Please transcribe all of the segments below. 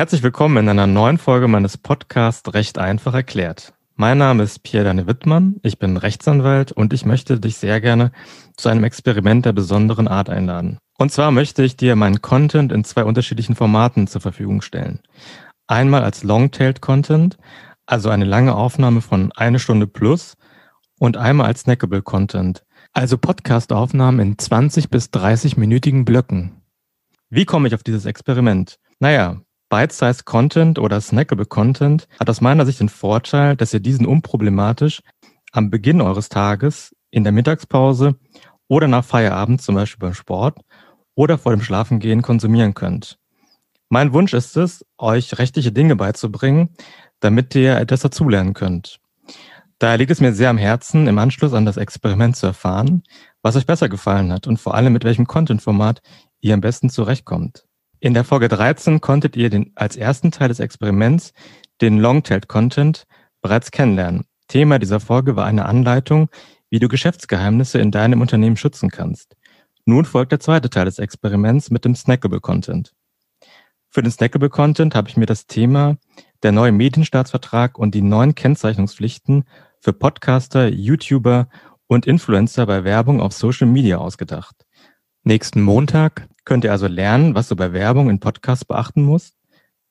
Herzlich willkommen in einer neuen Folge meines Podcasts Recht einfach erklärt. Mein Name ist Pierre-Dane Wittmann, ich bin Rechtsanwalt und ich möchte dich sehr gerne zu einem Experiment der besonderen Art einladen. Und zwar möchte ich dir meinen Content in zwei unterschiedlichen Formaten zur Verfügung stellen. Einmal als Long-Tailed Content, also eine lange Aufnahme von eine Stunde plus und einmal als Snackable Content, also Podcast-Aufnahmen in 20 bis 30-minütigen Blöcken. Wie komme ich auf dieses Experiment? Naja, Bite-Size Content oder Snackable Content hat aus meiner Sicht den Vorteil, dass ihr diesen unproblematisch am Beginn eures Tages, in der Mittagspause oder nach Feierabend, zum Beispiel beim Sport oder vor dem Schlafengehen konsumieren könnt. Mein Wunsch ist es, euch rechtliche Dinge beizubringen, damit ihr etwas dazulernen könnt. Daher liegt es mir sehr am Herzen, im Anschluss an das Experiment zu erfahren, was euch besser gefallen hat und vor allem mit welchem Content-Format ihr am besten zurechtkommt. In der Folge 13 konntet ihr den, als ersten Teil des Experiments den Longtail Content bereits kennenlernen. Thema dieser Folge war eine Anleitung, wie du Geschäftsgeheimnisse in deinem Unternehmen schützen kannst. Nun folgt der zweite Teil des Experiments mit dem Snackable Content. Für den Snackable Content habe ich mir das Thema der neue Medienstaatsvertrag und die neuen Kennzeichnungspflichten für Podcaster, YouTuber und Influencer bei Werbung auf Social Media ausgedacht. Nächsten Montag könnt ihr also lernen, was du bei Werbung in Podcasts beachten musst.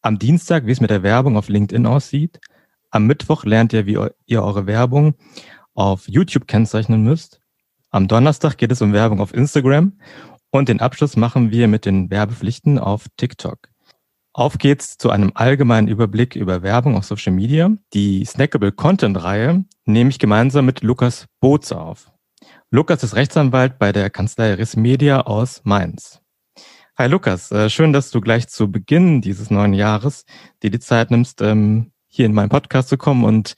Am Dienstag, wie es mit der Werbung auf LinkedIn aussieht. Am Mittwoch lernt ihr, wie ihr eure Werbung auf YouTube kennzeichnen müsst. Am Donnerstag geht es um Werbung auf Instagram. Und den Abschluss machen wir mit den Werbepflichten auf TikTok. Auf geht's zu einem allgemeinen Überblick über Werbung auf Social Media. Die Snackable Content Reihe nehme ich gemeinsam mit Lukas Boots auf. Lukas ist Rechtsanwalt bei der Kanzlei Riss Media aus Mainz. Hi Lukas, äh, schön, dass du gleich zu Beginn dieses neuen Jahres dir die Zeit nimmst, ähm, hier in meinen Podcast zu kommen und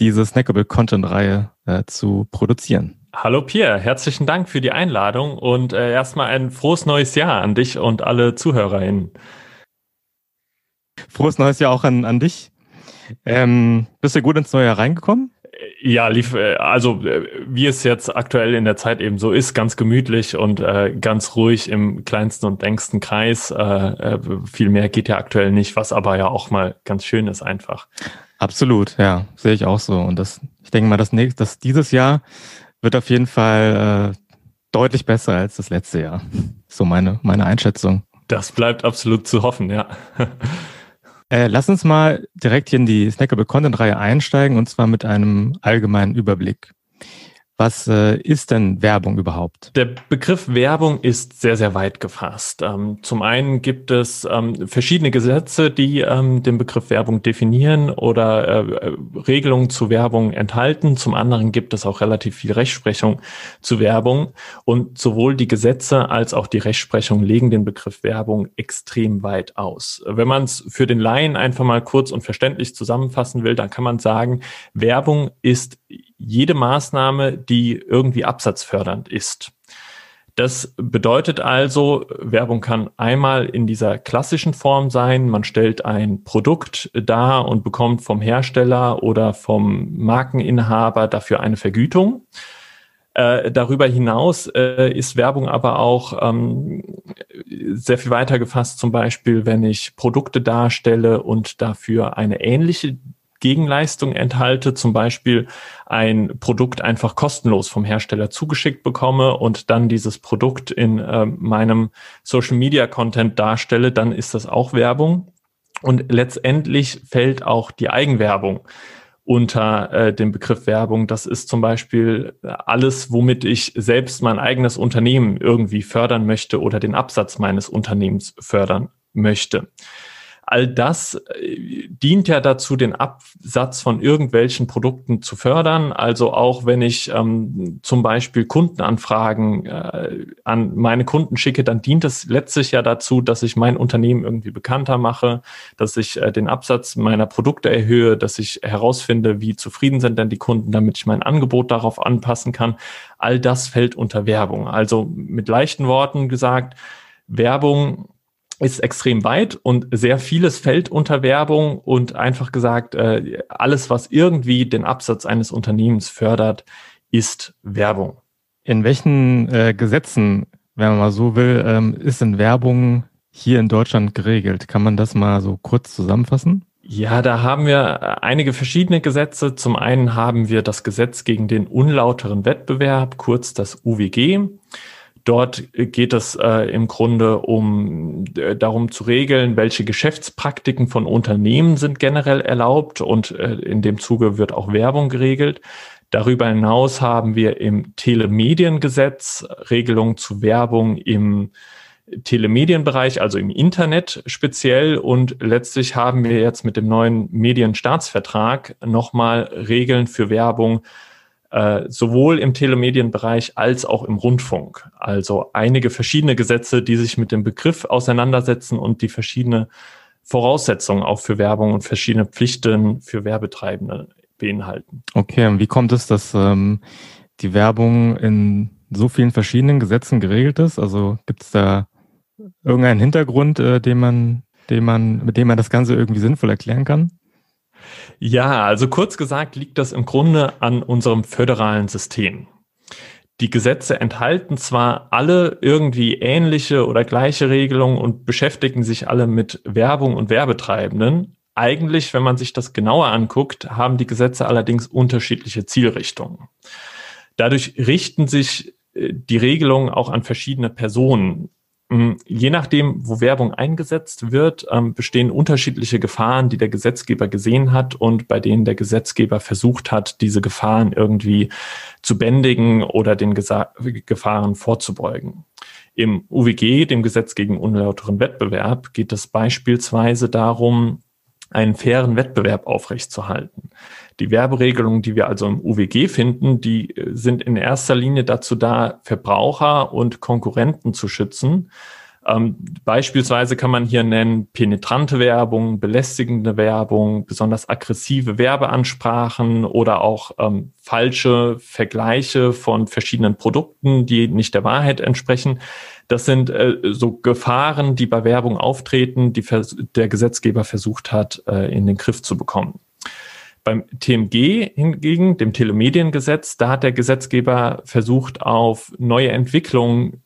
diese Snackable Content Reihe äh, zu produzieren. Hallo Pierre, herzlichen Dank für die Einladung und äh, erstmal ein frohes neues Jahr an dich und alle ZuhörerInnen. Frohes neues Jahr auch an, an dich. Ähm, bist du gut ins neue Jahr reingekommen? Ja, lief, äh, also äh, wie es jetzt aktuell in der Zeit eben so ist, ganz gemütlich und äh, ganz ruhig im kleinsten und engsten Kreis. Äh, äh, viel mehr geht ja aktuell nicht, was aber ja auch mal ganz schön ist einfach. Absolut, ja, sehe ich auch so. Und das, ich denke mal, das nächste, das dieses Jahr wird auf jeden Fall äh, deutlich besser als das letzte Jahr. So meine, meine Einschätzung. Das bleibt absolut zu hoffen, ja. Äh, lass uns mal direkt hier in die Snackable Content Reihe einsteigen und zwar mit einem allgemeinen Überblick. Was äh, ist denn Werbung überhaupt? Der Begriff Werbung ist sehr, sehr weit gefasst. Ähm, zum einen gibt es ähm, verschiedene Gesetze, die ähm, den Begriff Werbung definieren oder äh, Regelungen zu Werbung enthalten. Zum anderen gibt es auch relativ viel Rechtsprechung zu Werbung. Und sowohl die Gesetze als auch die Rechtsprechung legen den Begriff Werbung extrem weit aus. Wenn man es für den Laien einfach mal kurz und verständlich zusammenfassen will, dann kann man sagen, Werbung ist jede Maßnahme, die irgendwie absatzfördernd ist. Das bedeutet also, Werbung kann einmal in dieser klassischen Form sein. Man stellt ein Produkt dar und bekommt vom Hersteller oder vom Markeninhaber dafür eine Vergütung. Äh, darüber hinaus äh, ist Werbung aber auch ähm, sehr viel weiter gefasst, zum Beispiel, wenn ich Produkte darstelle und dafür eine ähnliche Gegenleistung enthalte, zum Beispiel ein Produkt einfach kostenlos vom Hersteller zugeschickt bekomme und dann dieses Produkt in äh, meinem Social Media Content darstelle, dann ist das auch Werbung. Und letztendlich fällt auch die Eigenwerbung unter äh, den Begriff Werbung. Das ist zum Beispiel alles, womit ich selbst mein eigenes Unternehmen irgendwie fördern möchte oder den Absatz meines Unternehmens fördern möchte all das äh, dient ja dazu, den Absatz von irgendwelchen Produkten zu fördern. Also auch wenn ich ähm, zum Beispiel Kundenanfragen äh, an meine Kunden schicke, dann dient es letztlich ja dazu, dass ich mein Unternehmen irgendwie bekannter mache, dass ich äh, den Absatz meiner Produkte erhöhe, dass ich herausfinde, wie zufrieden sind denn die Kunden, damit ich mein Angebot darauf anpassen kann. All das fällt unter Werbung. Also mit leichten Worten gesagt, Werbung ist extrem weit und sehr vieles fällt unter Werbung und einfach gesagt, äh, alles, was irgendwie den Absatz eines Unternehmens fördert, ist Werbung. In welchen äh, Gesetzen, wenn man mal so will, ähm, ist denn Werbung hier in Deutschland geregelt? Kann man das mal so kurz zusammenfassen? Ja, da haben wir einige verschiedene Gesetze. Zum einen haben wir das Gesetz gegen den unlauteren Wettbewerb, kurz das UWG. Dort geht es äh, im Grunde um äh, darum zu regeln, welche Geschäftspraktiken von Unternehmen sind generell erlaubt und äh, in dem Zuge wird auch Werbung geregelt. Darüber hinaus haben wir im Telemediengesetz Regelungen zu Werbung im Telemedienbereich, also im Internet speziell. Und letztlich haben wir jetzt mit dem neuen Medienstaatsvertrag nochmal Regeln für Werbung äh, sowohl im Telemedienbereich als auch im Rundfunk. Also einige verschiedene Gesetze, die sich mit dem Begriff auseinandersetzen und die verschiedene Voraussetzungen auch für Werbung und verschiedene Pflichten für Werbetreibende beinhalten. Okay, und wie kommt es, dass ähm, die Werbung in so vielen verschiedenen Gesetzen geregelt ist? Also gibt es da irgendeinen Hintergrund, äh, den man, den man, mit dem man das Ganze irgendwie sinnvoll erklären kann? Ja, also kurz gesagt liegt das im Grunde an unserem föderalen System. Die Gesetze enthalten zwar alle irgendwie ähnliche oder gleiche Regelungen und beschäftigen sich alle mit Werbung und Werbetreibenden. Eigentlich, wenn man sich das genauer anguckt, haben die Gesetze allerdings unterschiedliche Zielrichtungen. Dadurch richten sich äh, die Regelungen auch an verschiedene Personen. Mm, je nachdem, wo Werbung eingesetzt wird, ähm, bestehen unterschiedliche Gefahren, die der Gesetzgeber gesehen hat und bei denen der Gesetzgeber versucht hat, diese Gefahren irgendwie zu bändigen oder den Gesa Gefahren vorzubeugen. Im UWG, dem Gesetz gegen unlauteren Wettbewerb, geht es beispielsweise darum, einen fairen Wettbewerb aufrechtzuerhalten. Die Werberegelungen, die wir also im UWG finden, die äh, sind in erster Linie dazu da, Verbraucher und Konkurrenten zu schützen. Ähm, beispielsweise kann man hier nennen penetrante Werbung, belästigende Werbung, besonders aggressive Werbeansprachen oder auch ähm, falsche Vergleiche von verschiedenen Produkten, die nicht der Wahrheit entsprechen. Das sind äh, so Gefahren, die bei Werbung auftreten, die der Gesetzgeber versucht hat, äh, in den Griff zu bekommen. Beim TMG hingegen, dem Telemediengesetz, da hat der Gesetzgeber versucht, auf neue Entwicklungen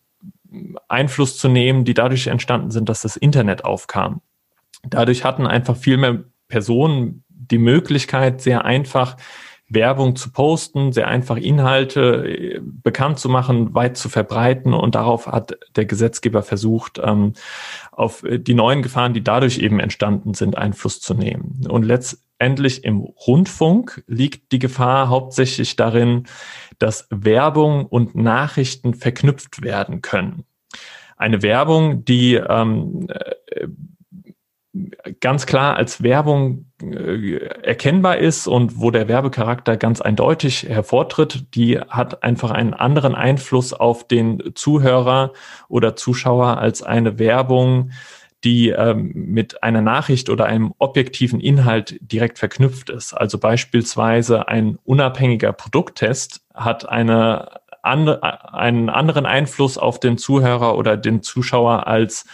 Einfluss zu nehmen, die dadurch entstanden sind, dass das Internet aufkam. Dadurch hatten einfach viel mehr Personen die Möglichkeit, sehr einfach Werbung zu posten, sehr einfach Inhalte äh, bekannt zu machen, weit zu verbreiten. Und darauf hat der Gesetzgeber versucht, ähm, auf die neuen Gefahren, die dadurch eben entstanden sind, Einfluss zu nehmen. Und letztendlich im Rundfunk liegt die Gefahr hauptsächlich darin, dass Werbung und Nachrichten verknüpft werden können. Eine Werbung, die ähm, äh, ganz klar als Werbung äh, erkennbar ist und wo der Werbecharakter ganz eindeutig hervortritt, die hat einfach einen anderen Einfluss auf den Zuhörer oder Zuschauer als eine Werbung, die ähm, mit einer Nachricht oder einem objektiven Inhalt direkt verknüpft ist. Also beispielsweise ein unabhängiger Produkttest hat eine andere, einen anderen Einfluss auf den Zuhörer oder den Zuschauer als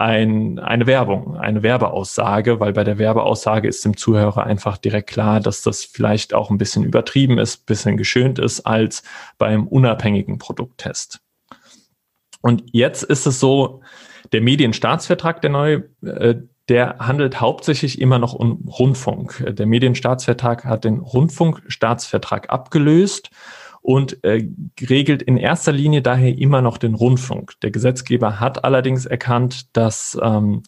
ein, eine Werbung, eine Werbeaussage, weil bei der Werbeaussage ist dem Zuhörer einfach direkt klar, dass das vielleicht auch ein bisschen übertrieben ist, bisschen geschönt ist als beim unabhängigen Produkttest. Und jetzt ist es so, der Medienstaatsvertrag, der neue, äh, der handelt hauptsächlich immer noch um Rundfunk. Der Medienstaatsvertrag hat den Rundfunkstaatsvertrag abgelöst und äh, regelt in erster Linie daher immer noch den Rundfunk. Der Gesetzgeber hat allerdings erkannt, dass ähm,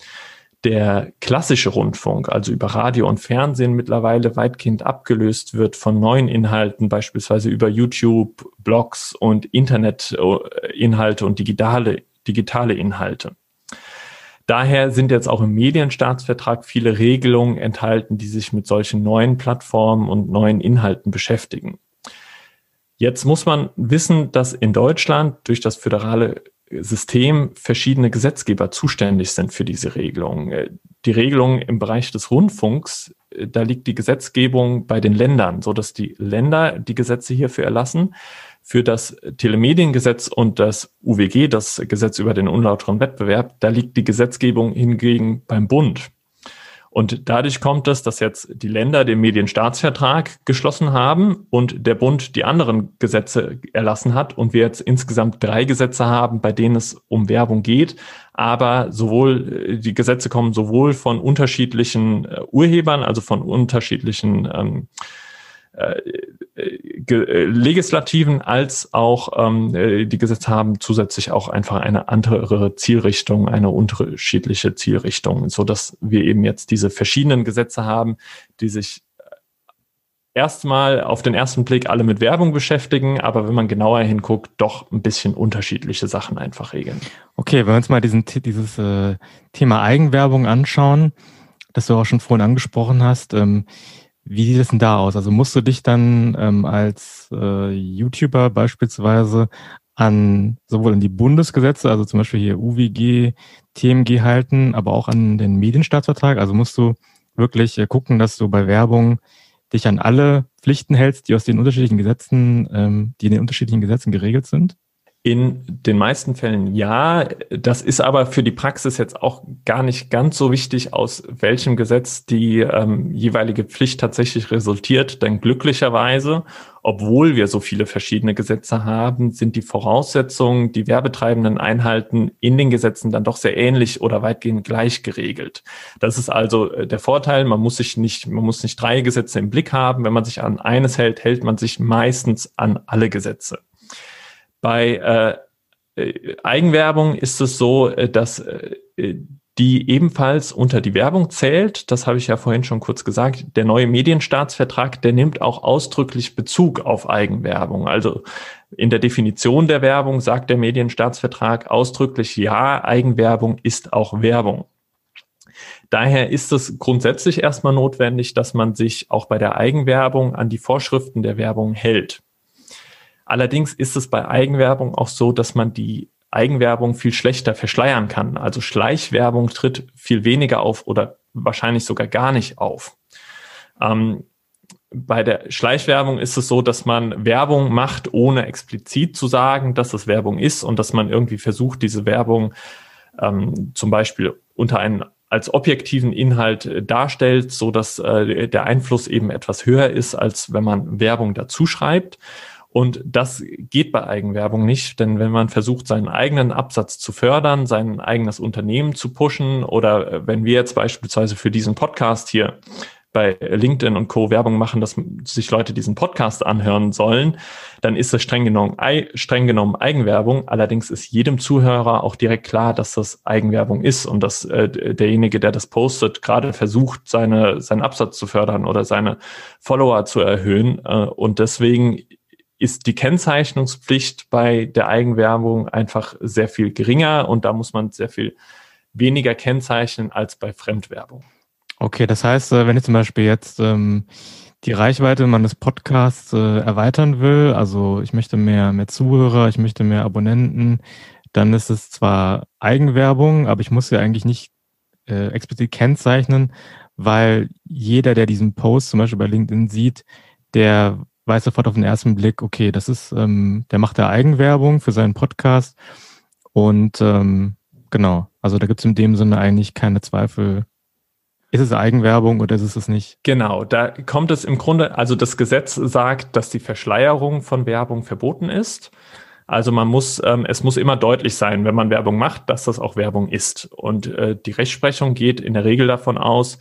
der klassische Rundfunk, also über Radio und Fernsehen, mittlerweile weitgehend abgelöst wird von neuen Inhalten, beispielsweise über YouTube, Blogs und Internetinhalte und digitale, digitale Inhalte. Daher sind jetzt auch im Medienstaatsvertrag viele Regelungen enthalten, die sich mit solchen neuen Plattformen und neuen Inhalten beschäftigen. Jetzt muss man wissen, dass in Deutschland durch das föderale System verschiedene Gesetzgeber zuständig sind für diese Regelung. Die Regelung im Bereich des Rundfunks, da liegt die Gesetzgebung bei den Ländern, so dass die Länder die Gesetze hierfür erlassen. Für das Telemediengesetz und das UWG, das Gesetz über den unlauteren Wettbewerb, da liegt die Gesetzgebung hingegen beim Bund. Und dadurch kommt es, dass jetzt die Länder den Medienstaatsvertrag geschlossen haben und der Bund die anderen Gesetze erlassen hat und wir jetzt insgesamt drei Gesetze haben, bei denen es um Werbung geht. Aber sowohl die Gesetze kommen sowohl von unterschiedlichen äh, Urhebern, also von unterschiedlichen ähm, äh, äh, Legislativen als auch ähm, äh, die Gesetze haben zusätzlich auch einfach eine andere Zielrichtung, eine unterschiedliche Zielrichtung, so dass wir eben jetzt diese verschiedenen Gesetze haben, die sich erstmal auf den ersten Blick alle mit Werbung beschäftigen, aber wenn man genauer hinguckt, doch ein bisschen unterschiedliche Sachen einfach regeln. Okay, wenn wir uns mal diesen, dieses äh, Thema Eigenwerbung anschauen, das du auch schon vorhin angesprochen hast, ähm, wie sieht es denn da aus? Also musst du dich dann ähm, als äh, YouTuber beispielsweise an sowohl an die Bundesgesetze, also zum Beispiel hier UWG, TMG halten, aber auch an den Medienstaatsvertrag? Also musst du wirklich äh, gucken, dass du bei Werbung dich an alle Pflichten hältst, die aus den unterschiedlichen Gesetzen, ähm, die in den unterschiedlichen Gesetzen geregelt sind? In den meisten Fällen ja. Das ist aber für die Praxis jetzt auch gar nicht ganz so wichtig, aus welchem Gesetz die ähm, jeweilige Pflicht tatsächlich resultiert. Denn glücklicherweise, obwohl wir so viele verschiedene Gesetze haben, sind die Voraussetzungen, die Werbetreibenden einhalten, in den Gesetzen dann doch sehr ähnlich oder weitgehend gleich geregelt. Das ist also äh, der Vorteil. Man muss sich nicht, man muss nicht drei Gesetze im Blick haben. Wenn man sich an eines hält, hält man sich meistens an alle Gesetze. Bei äh, äh, Eigenwerbung ist es so, äh, dass äh, die ebenfalls unter die Werbung zählt. Das habe ich ja vorhin schon kurz gesagt. Der neue Medienstaatsvertrag, der nimmt auch ausdrücklich Bezug auf Eigenwerbung. Also in der Definition der Werbung sagt der Medienstaatsvertrag ausdrücklich, ja, Eigenwerbung ist auch Werbung. Daher ist es grundsätzlich erstmal notwendig, dass man sich auch bei der Eigenwerbung an die Vorschriften der Werbung hält. Allerdings ist es bei Eigenwerbung auch so, dass man die Eigenwerbung viel schlechter verschleiern kann. Also Schleichwerbung tritt viel weniger auf oder wahrscheinlich sogar gar nicht auf. Ähm, bei der Schleichwerbung ist es so, dass man Werbung macht, ohne explizit zu sagen, dass es Werbung ist und dass man irgendwie versucht, diese Werbung ähm, zum Beispiel unter einen als objektiven Inhalt äh, darstellt, so dass äh, der Einfluss eben etwas höher ist, als wenn man Werbung dazu schreibt. Und das geht bei Eigenwerbung nicht, denn wenn man versucht, seinen eigenen Absatz zu fördern, sein eigenes Unternehmen zu pushen oder äh, wenn wir jetzt beispielsweise für diesen Podcast hier bei LinkedIn und Co. Werbung machen, dass sich Leute diesen Podcast anhören sollen, dann ist das streng genommen, streng genommen Eigenwerbung. Allerdings ist jedem Zuhörer auch direkt klar, dass das Eigenwerbung ist und dass äh, derjenige, der das postet, gerade versucht, seine, seinen Absatz zu fördern oder seine Follower zu erhöhen. Äh, und deswegen ist die Kennzeichnungspflicht bei der Eigenwerbung einfach sehr viel geringer und da muss man sehr viel weniger kennzeichnen als bei Fremdwerbung. Okay, das heißt, äh, wenn ich zum Beispiel jetzt ähm, die Reichweite meines Podcasts äh, erweitern will, also ich möchte mehr, mehr Zuhörer, ich möchte mehr Abonnenten, dann ist es zwar Eigenwerbung, aber ich muss ja eigentlich nicht äh, explizit kennzeichnen, weil jeder, der diesen Post zum Beispiel bei LinkedIn sieht, der weiß sofort auf den ersten Blick, okay, das ist, ähm, der macht da Eigenwerbung für seinen Podcast. Und ähm, genau, also da gibt es in dem Sinne eigentlich keine Zweifel. Ist es Eigenwerbung oder ist es es nicht? Genau, da kommt es im Grunde, also das Gesetz sagt, dass die Verschleierung von Werbung verboten ist. Also man muss, ähm, es muss immer deutlich sein, wenn man Werbung macht, dass das auch Werbung ist. Und äh, die Rechtsprechung geht in der Regel davon aus,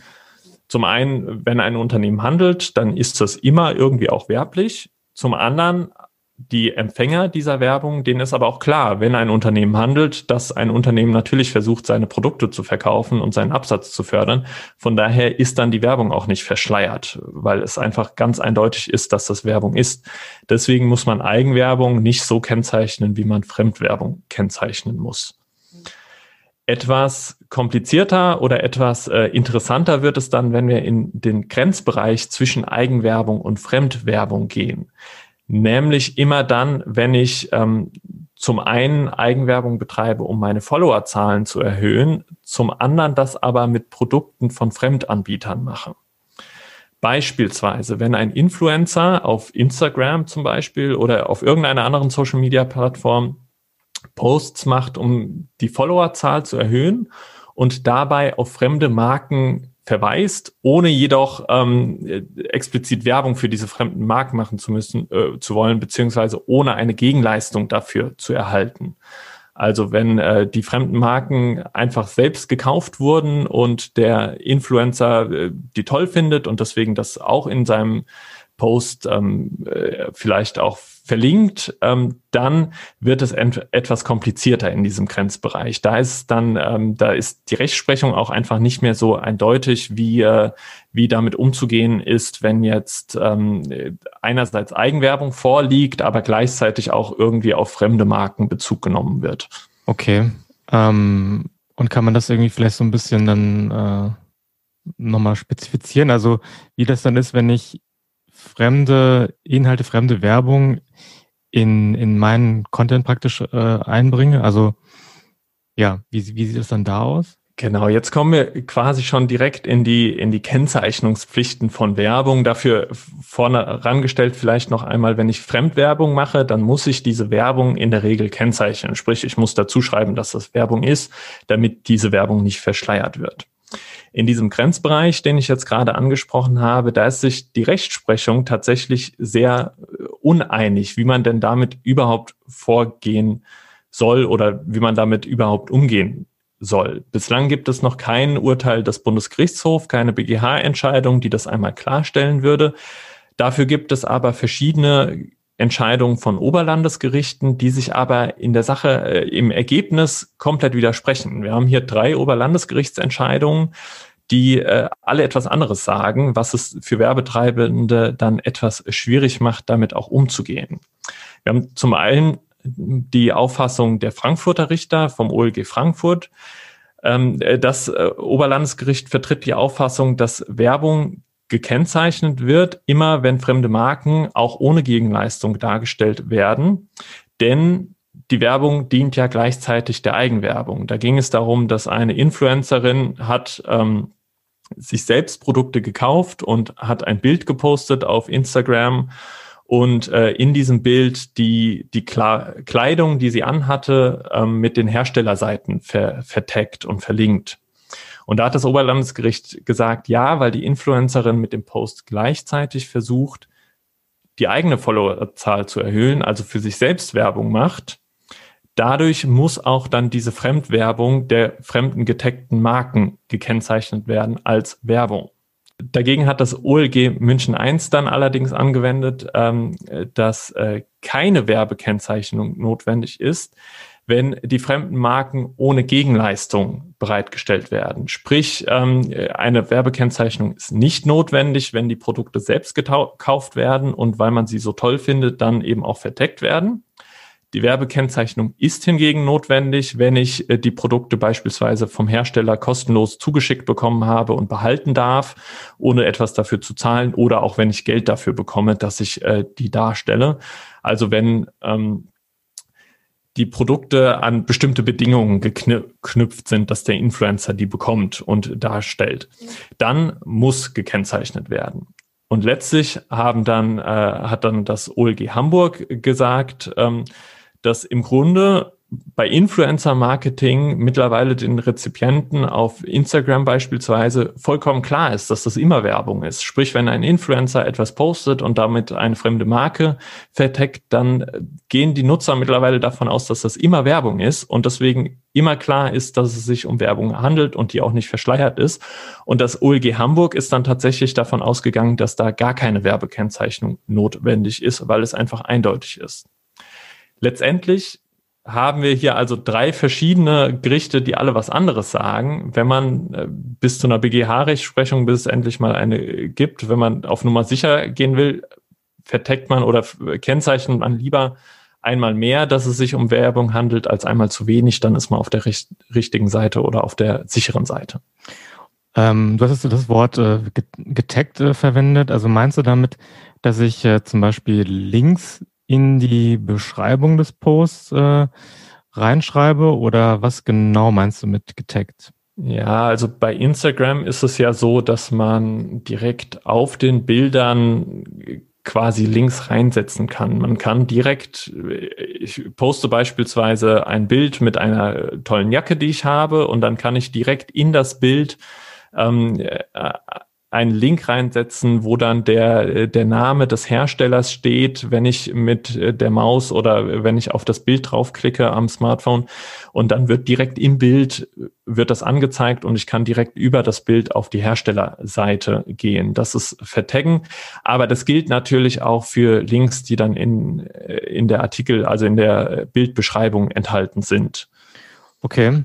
zum einen, wenn ein Unternehmen handelt, dann ist das immer irgendwie auch werblich. Zum anderen, die Empfänger dieser Werbung, denen ist aber auch klar, wenn ein Unternehmen handelt, dass ein Unternehmen natürlich versucht, seine Produkte zu verkaufen und seinen Absatz zu fördern. Von daher ist dann die Werbung auch nicht verschleiert, weil es einfach ganz eindeutig ist, dass das Werbung ist. Deswegen muss man Eigenwerbung nicht so kennzeichnen, wie man Fremdwerbung kennzeichnen muss. Etwas komplizierter oder etwas äh, interessanter wird es dann, wenn wir in den Grenzbereich zwischen Eigenwerbung und Fremdwerbung gehen. Nämlich immer dann, wenn ich ähm, zum einen Eigenwerbung betreibe, um meine Followerzahlen zu erhöhen, zum anderen das aber mit Produkten von Fremdanbietern mache. Beispielsweise, wenn ein Influencer auf Instagram zum Beispiel oder auf irgendeiner anderen Social-Media-Plattform Posts macht, um die Followerzahl zu erhöhen und dabei auf fremde Marken verweist, ohne jedoch ähm, explizit Werbung für diese fremden Marken machen zu müssen, äh, zu wollen, beziehungsweise ohne eine Gegenleistung dafür zu erhalten. Also wenn äh, die fremden Marken einfach selbst gekauft wurden und der Influencer äh, die toll findet und deswegen das auch in seinem Post ähm, äh, vielleicht auch verlinkt, ähm, dann wird es etwas komplizierter in diesem Grenzbereich. Da ist dann, ähm, da ist die Rechtsprechung auch einfach nicht mehr so eindeutig, wie, äh, wie damit umzugehen ist, wenn jetzt ähm, einerseits Eigenwerbung vorliegt, aber gleichzeitig auch irgendwie auf fremde Marken Bezug genommen wird. Okay. Ähm, und kann man das irgendwie vielleicht so ein bisschen dann äh, nochmal spezifizieren? Also wie das dann ist, wenn ich fremde Inhalte, fremde Werbung in, in meinen Content praktisch äh, einbringe? Also ja, wie, wie sieht es dann da aus? Genau, jetzt kommen wir quasi schon direkt in die, in die Kennzeichnungspflichten von Werbung. Dafür vorne rangestellt vielleicht noch einmal, wenn ich Fremdwerbung mache, dann muss ich diese Werbung in der Regel kennzeichnen. Sprich, ich muss dazu schreiben, dass das Werbung ist, damit diese Werbung nicht verschleiert wird. In diesem Grenzbereich, den ich jetzt gerade angesprochen habe, da ist sich die Rechtsprechung tatsächlich sehr äh, uneinig, wie man denn damit überhaupt vorgehen soll oder wie man damit überhaupt umgehen soll. Bislang gibt es noch kein Urteil des Bundesgerichtshofs, keine BGH-Entscheidung, die das einmal klarstellen würde. Dafür gibt es aber verschiedene Entscheidungen von Oberlandesgerichten, die sich aber in der Sache äh, im Ergebnis komplett widersprechen. Wir haben hier drei Oberlandesgerichtsentscheidungen, die äh, alle etwas anderes sagen, was es für Werbetreibende dann etwas schwierig macht, damit auch umzugehen. Wir haben zum einen die Auffassung der Frankfurter Richter vom OLG Frankfurt. Ähm, das äh, Oberlandesgericht vertritt die Auffassung, dass Werbung gekennzeichnet wird, immer wenn fremde Marken auch ohne Gegenleistung dargestellt werden. Denn die Werbung dient ja gleichzeitig der Eigenwerbung. Da ging es darum, dass eine Influencerin hat ähm, sich selbst Produkte gekauft und hat ein Bild gepostet auf Instagram und äh, in diesem Bild die, die Kleidung, die sie anhatte, ähm, mit den Herstellerseiten ver vertaggt und verlinkt. Und da hat das Oberlandesgericht gesagt, ja, weil die Influencerin mit dem Post gleichzeitig versucht, die eigene Followerzahl zu erhöhen, also für sich selbst Werbung macht. Dadurch muss auch dann diese Fremdwerbung der fremden getagten Marken gekennzeichnet werden als Werbung. Dagegen hat das OLG München I dann allerdings angewendet, ähm, dass äh, keine Werbekennzeichnung notwendig ist, wenn die fremden Marken ohne Gegenleistung bereitgestellt werden. Sprich, ähm, eine Werbekennzeichnung ist nicht notwendig, wenn die Produkte selbst gekauft werden und weil man sie so toll findet, dann eben auch verdeckt werden. Die Werbekennzeichnung ist hingegen notwendig, wenn ich äh, die Produkte beispielsweise vom Hersteller kostenlos zugeschickt bekommen habe und behalten darf, ohne etwas dafür zu zahlen oder auch wenn ich Geld dafür bekomme, dass ich äh, die darstelle. Also wenn ähm, die Produkte an bestimmte Bedingungen geknüpft sind, dass der Influencer die bekommt und darstellt, dann muss gekennzeichnet werden. Und letztlich haben dann, äh, hat dann das OLG Hamburg gesagt, ähm, dass im Grunde bei Influencer-Marketing mittlerweile den Rezipienten auf Instagram beispielsweise vollkommen klar ist, dass das immer Werbung ist. Sprich, wenn ein Influencer etwas postet und damit eine fremde Marke verteckt, dann gehen die Nutzer mittlerweile davon aus, dass das immer Werbung ist und deswegen immer klar ist, dass es sich um Werbung handelt und die auch nicht verschleiert ist. Und das OLG Hamburg ist dann tatsächlich davon ausgegangen, dass da gar keine Werbekennzeichnung notwendig ist, weil es einfach eindeutig ist. Letztendlich haben wir hier also drei verschiedene Gerichte, die alle was anderes sagen. Wenn man äh, bis zu einer BGH-Rechtsprechung, bis es endlich mal eine gibt, wenn man auf Nummer sicher gehen will, verteckt man oder kennzeichnet man lieber einmal mehr, dass es sich um Werbung handelt, als einmal zu wenig, dann ist man auf der richt richtigen Seite oder auf der sicheren Seite. Ähm, du hast das Wort äh, getaggt äh, verwendet. Also meinst du damit, dass ich äh, zum Beispiel Links in die Beschreibung des Posts äh, reinschreibe oder was genau meinst du mit getaggt? Ja, also bei Instagram ist es ja so, dass man direkt auf den Bildern quasi Links reinsetzen kann. Man kann direkt, ich poste beispielsweise ein Bild mit einer tollen Jacke, die ich habe, und dann kann ich direkt in das Bild ähm, äh, einen Link reinsetzen, wo dann der, äh, der Name des Herstellers steht, wenn ich mit äh, der Maus oder wenn ich auf das Bild draufklicke am Smartphone und dann wird direkt im Bild wird das angezeigt und ich kann direkt über das Bild auf die Herstellerseite gehen. Das ist Vertaggen, aber das gilt natürlich auch für Links, die dann in, äh, in der Artikel, also in der Bildbeschreibung enthalten sind. Okay.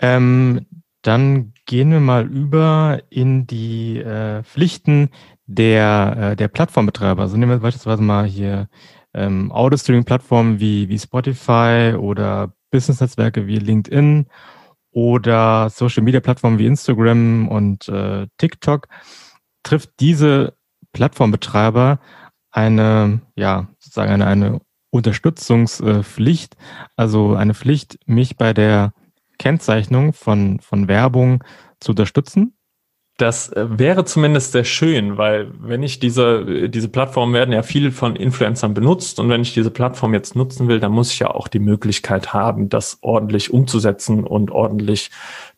Ähm, dann gehen wir mal über in die äh, Pflichten der, äh, der Plattformbetreiber. Also nehmen wir beispielsweise mal hier ähm, Audio-Streaming-Plattformen wie, wie Spotify oder Business-Netzwerke wie LinkedIn oder Social-Media-Plattformen wie Instagram und äh, TikTok. Trifft diese Plattformbetreiber eine, ja, sozusagen eine, eine Unterstützungspflicht, also eine Pflicht, mich bei der Kennzeichnung von, von Werbung zu unterstützen? Das äh, wäre zumindest sehr schön, weil wenn ich diese, diese Plattformen werden ja viel von Influencern benutzt und wenn ich diese Plattform jetzt nutzen will, dann muss ich ja auch die Möglichkeit haben, das ordentlich umzusetzen und ordentlich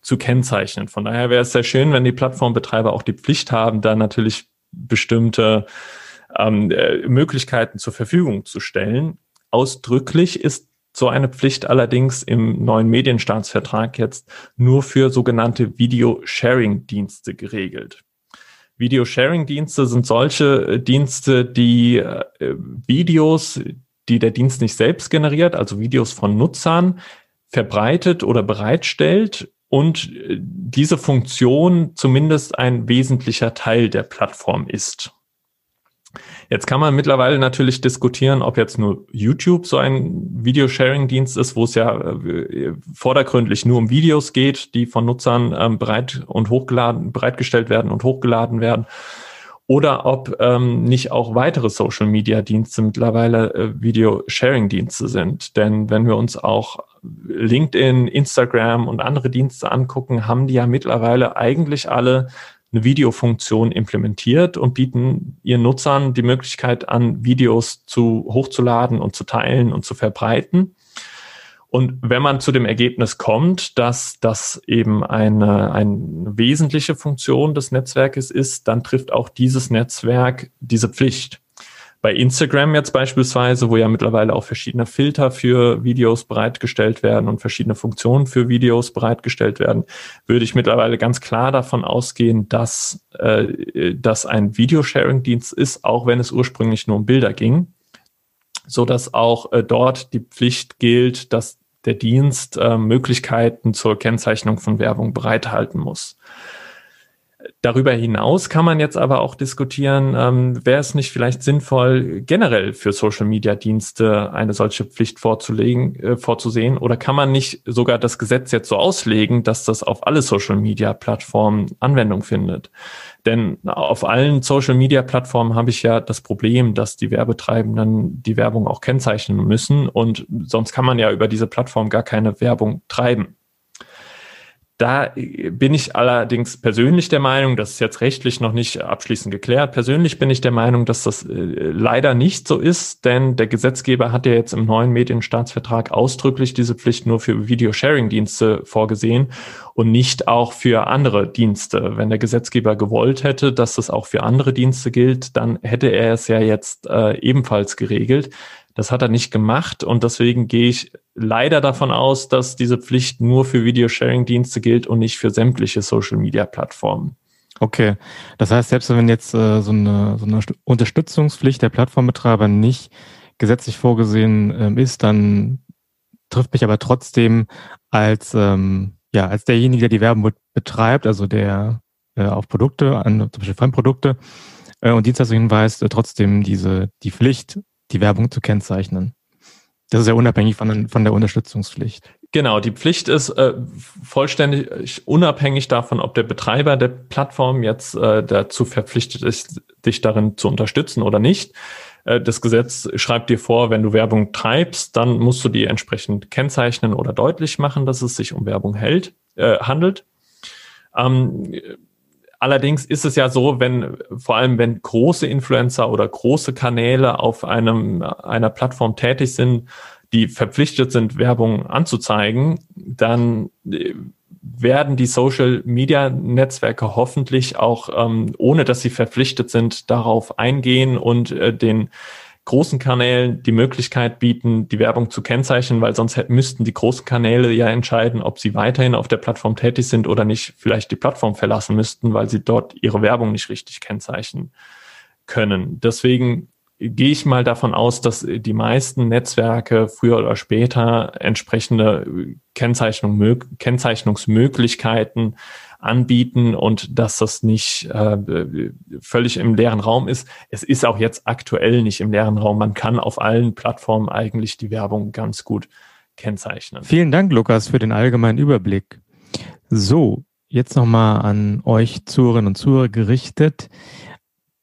zu kennzeichnen. Von daher wäre es sehr schön, wenn die Plattformbetreiber auch die Pflicht haben, da natürlich bestimmte ähm, äh, Möglichkeiten zur Verfügung zu stellen. Ausdrücklich ist so eine Pflicht allerdings im neuen Medienstaatsvertrag jetzt nur für sogenannte Video-Sharing-Dienste geregelt. Video-Sharing-Dienste sind solche äh, Dienste, die äh, Videos, die der Dienst nicht selbst generiert, also Videos von Nutzern, verbreitet oder bereitstellt und äh, diese Funktion zumindest ein wesentlicher Teil der Plattform ist. Jetzt kann man mittlerweile natürlich diskutieren, ob jetzt nur YouTube so ein Videosharing-Dienst ist, wo es ja äh, vordergründlich nur um Videos geht, die von Nutzern ähm, bereit und hochgeladen, bereitgestellt werden und hochgeladen werden. Oder ob ähm, nicht auch weitere Social-Media-Dienste mittlerweile äh, Video-Sharing-Dienste sind. Denn wenn wir uns auch LinkedIn, Instagram und andere Dienste angucken, haben die ja mittlerweile eigentlich alle eine Videofunktion implementiert und bieten ihren Nutzern die Möglichkeit an, Videos zu hochzuladen und zu teilen und zu verbreiten. Und wenn man zu dem Ergebnis kommt, dass das eben eine, eine wesentliche Funktion des Netzwerkes ist, dann trifft auch dieses Netzwerk diese Pflicht. Bei Instagram jetzt beispielsweise, wo ja mittlerweile auch verschiedene Filter für Videos bereitgestellt werden und verschiedene Funktionen für Videos bereitgestellt werden, würde ich mittlerweile ganz klar davon ausgehen, dass äh, das ein Videosharing-Dienst ist, auch wenn es ursprünglich nur um Bilder ging, so dass auch äh, dort die Pflicht gilt, dass der Dienst äh, Möglichkeiten zur Kennzeichnung von Werbung bereithalten muss. Darüber hinaus kann man jetzt aber auch diskutieren, ähm, wäre es nicht vielleicht sinnvoll, generell für Social-Media-Dienste eine solche Pflicht vorzulegen, äh, vorzusehen? Oder kann man nicht sogar das Gesetz jetzt so auslegen, dass das auf alle Social-Media-Plattformen Anwendung findet? Denn auf allen Social-Media-Plattformen habe ich ja das Problem, dass die Werbetreibenden die Werbung auch kennzeichnen müssen und sonst kann man ja über diese Plattform gar keine Werbung treiben. Da bin ich allerdings persönlich der Meinung, das ist jetzt rechtlich noch nicht abschließend geklärt, persönlich bin ich der Meinung, dass das äh, leider nicht so ist, denn der Gesetzgeber hat ja jetzt im neuen Medienstaatsvertrag ausdrücklich diese Pflicht nur für Videosharing-Dienste vorgesehen und nicht auch für andere Dienste. Wenn der Gesetzgeber gewollt hätte, dass das auch für andere Dienste gilt, dann hätte er es ja jetzt äh, ebenfalls geregelt. Das hat er nicht gemacht und deswegen gehe ich leider davon aus, dass diese Pflicht nur für Videosharing-Dienste gilt und nicht für sämtliche Social-Media-Plattformen. Okay, das heißt, selbst wenn jetzt äh, so, eine, so eine Unterstützungspflicht der Plattformbetreiber nicht gesetzlich vorgesehen ähm, ist, dann trifft mich aber trotzdem als ähm, ja als derjenige, der die Werbung betreibt, also der äh, auf Produkte, an zum Beispiel Fremdprodukte äh, und Dienstleistungen hinweist, äh, trotzdem diese die Pflicht die Werbung zu kennzeichnen. Das ist ja unabhängig von, von der Unterstützungspflicht. Genau, die Pflicht ist äh, vollständig unabhängig davon, ob der Betreiber der Plattform jetzt äh, dazu verpflichtet ist, dich darin zu unterstützen oder nicht. Äh, das Gesetz schreibt dir vor, wenn du Werbung treibst, dann musst du die entsprechend kennzeichnen oder deutlich machen, dass es sich um Werbung hält, äh, handelt. Ähm, Allerdings ist es ja so, wenn, vor allem wenn große Influencer oder große Kanäle auf einem, einer Plattform tätig sind, die verpflichtet sind, Werbung anzuzeigen, dann äh, werden die Social-Media-Netzwerke hoffentlich auch, ähm, ohne dass sie verpflichtet sind, darauf eingehen und äh, den großen Kanälen die Möglichkeit bieten, die Werbung zu kennzeichnen, weil sonst müssten die großen Kanäle ja entscheiden, ob sie weiterhin auf der Plattform tätig sind oder nicht vielleicht die Plattform verlassen müssten, weil sie dort ihre Werbung nicht richtig kennzeichnen können. Deswegen gehe ich mal davon aus, dass die meisten Netzwerke früher oder später entsprechende Kennzeichnung, Kennzeichnungsmöglichkeiten anbieten und dass das nicht äh, völlig im leeren Raum ist. Es ist auch jetzt aktuell nicht im leeren Raum. Man kann auf allen Plattformen eigentlich die Werbung ganz gut kennzeichnen. Vielen Dank, Lukas, für den allgemeinen Überblick. So, jetzt nochmal an euch Zuhörerinnen und Zuhörer gerichtet.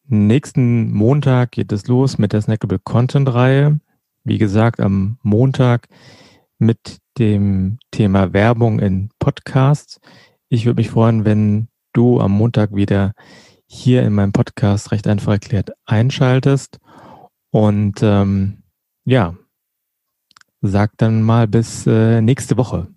Nächsten Montag geht es los mit der Snackable Content Reihe. Wie gesagt, am Montag mit dem Thema Werbung in Podcasts. Ich würde mich freuen, wenn du am Montag wieder hier in meinem Podcast recht einfach erklärt einschaltest. Und ähm, ja, sag dann mal bis äh, nächste Woche.